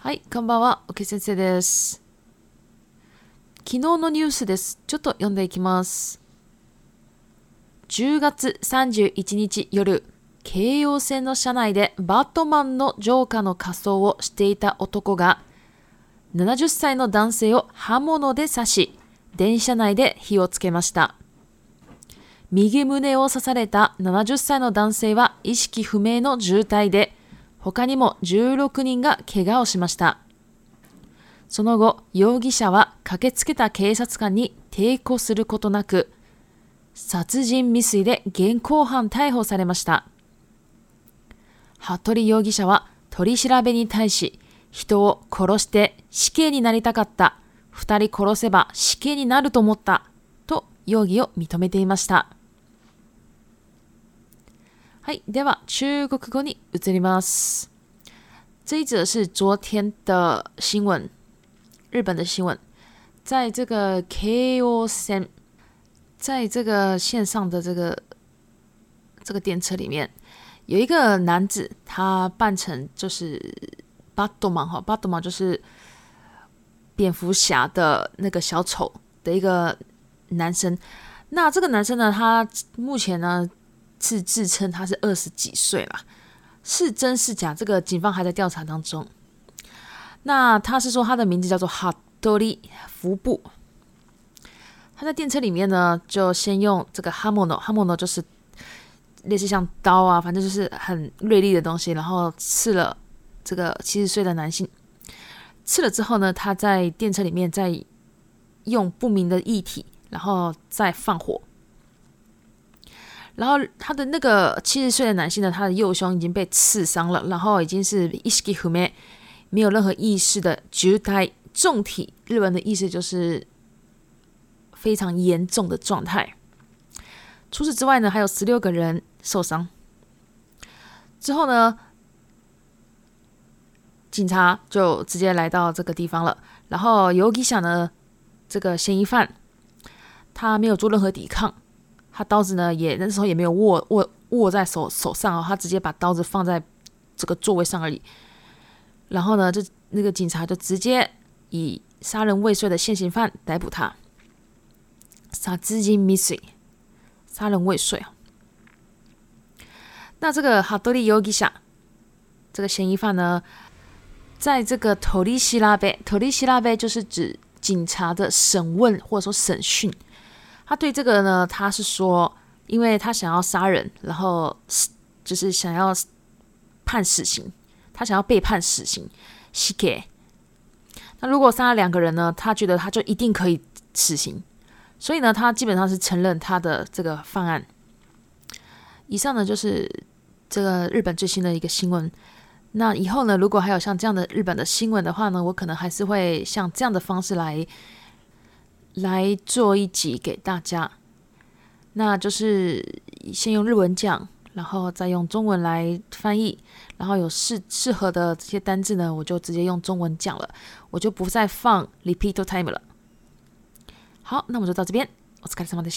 はい、こんばんは、沖先生です。昨日のニュースです。ちょっと読んでいきます。10月31日夜、京葉線の車内でバットマンのジョーカーの仮装をしていた男が70歳の男性を刃物で刺し、電車内で火をつけました。右胸を刺された70歳の男性は意識不明の重体で、他にも16人が怪我をしました。その後、容疑者は駆けつけた警察官に抵抗することなく、殺人未遂で現行犯逮捕されました。服部容疑者は取り調べに対し、人を殺して死刑になりたかった。二人殺せば死刑になると思った。と容疑を認めていました。はい。では、中国語に移ります。这一则是昨天的新闻，日本的新闻，在这个 k o 線。在这个线上的这个这个电车里面，有一个男子，他扮成就是巴多玛哈巴多玛就是蝙蝠侠的那个小丑的一个男生。那这个男生呢，他目前呢是自称他是二十几岁啦，是真是假？这个警方还在调查当中。那他是说他的名字叫做哈多利福布。他在电车里面呢，就先用这个哈莫诺，哈莫诺就是类似像刀啊，反正就是很锐利的东西，然后刺了。这个七十岁的男性吃了之后呢，他在电车里面再用不明的液体，然后再放火。然后他的那个七十岁的男性呢，他的右胸已经被刺伤了，然后已经是意识昏迷，没有任何意识的。j u 重体，日文的意思就是非常严重的状态。除此之外呢，还有十六个人受伤。之后呢？警察就直接来到这个地方了，然后尤吉想呢，这个嫌疑犯他没有做任何抵抗，他刀子呢也那时候也没有握握握在手手上哦，他直接把刀子放在这个座位上而已。然后呢，就那个警察就直接以杀人未遂的现行犯逮捕他，杀之 i 灭罪，杀人未遂啊。那这个哈多利尤吉想，这个嫌疑犯呢？在这个头里希拉呗，头里希拉呗就是指警察的审问或者说审讯。他对这个呢，他是说，因为他想要杀人，然后就是想要判死刑，他想要被判死刑。西给。那如果杀了两个人呢，他觉得他就一定可以死刑。所以呢，他基本上是承认他的这个犯案。以上呢，就是这个日本最新的一个新闻。那以后呢？如果还有像这样的日本的新闻的话呢，我可能还是会像这样的方式来来做一集给大家。那就是先用日文讲，然后再用中文来翻译。然后有适适合的这些单字呢，我就直接用中文讲了，我就不再放 repeat time 了。好，那我们就到这边。我是卡里森马丁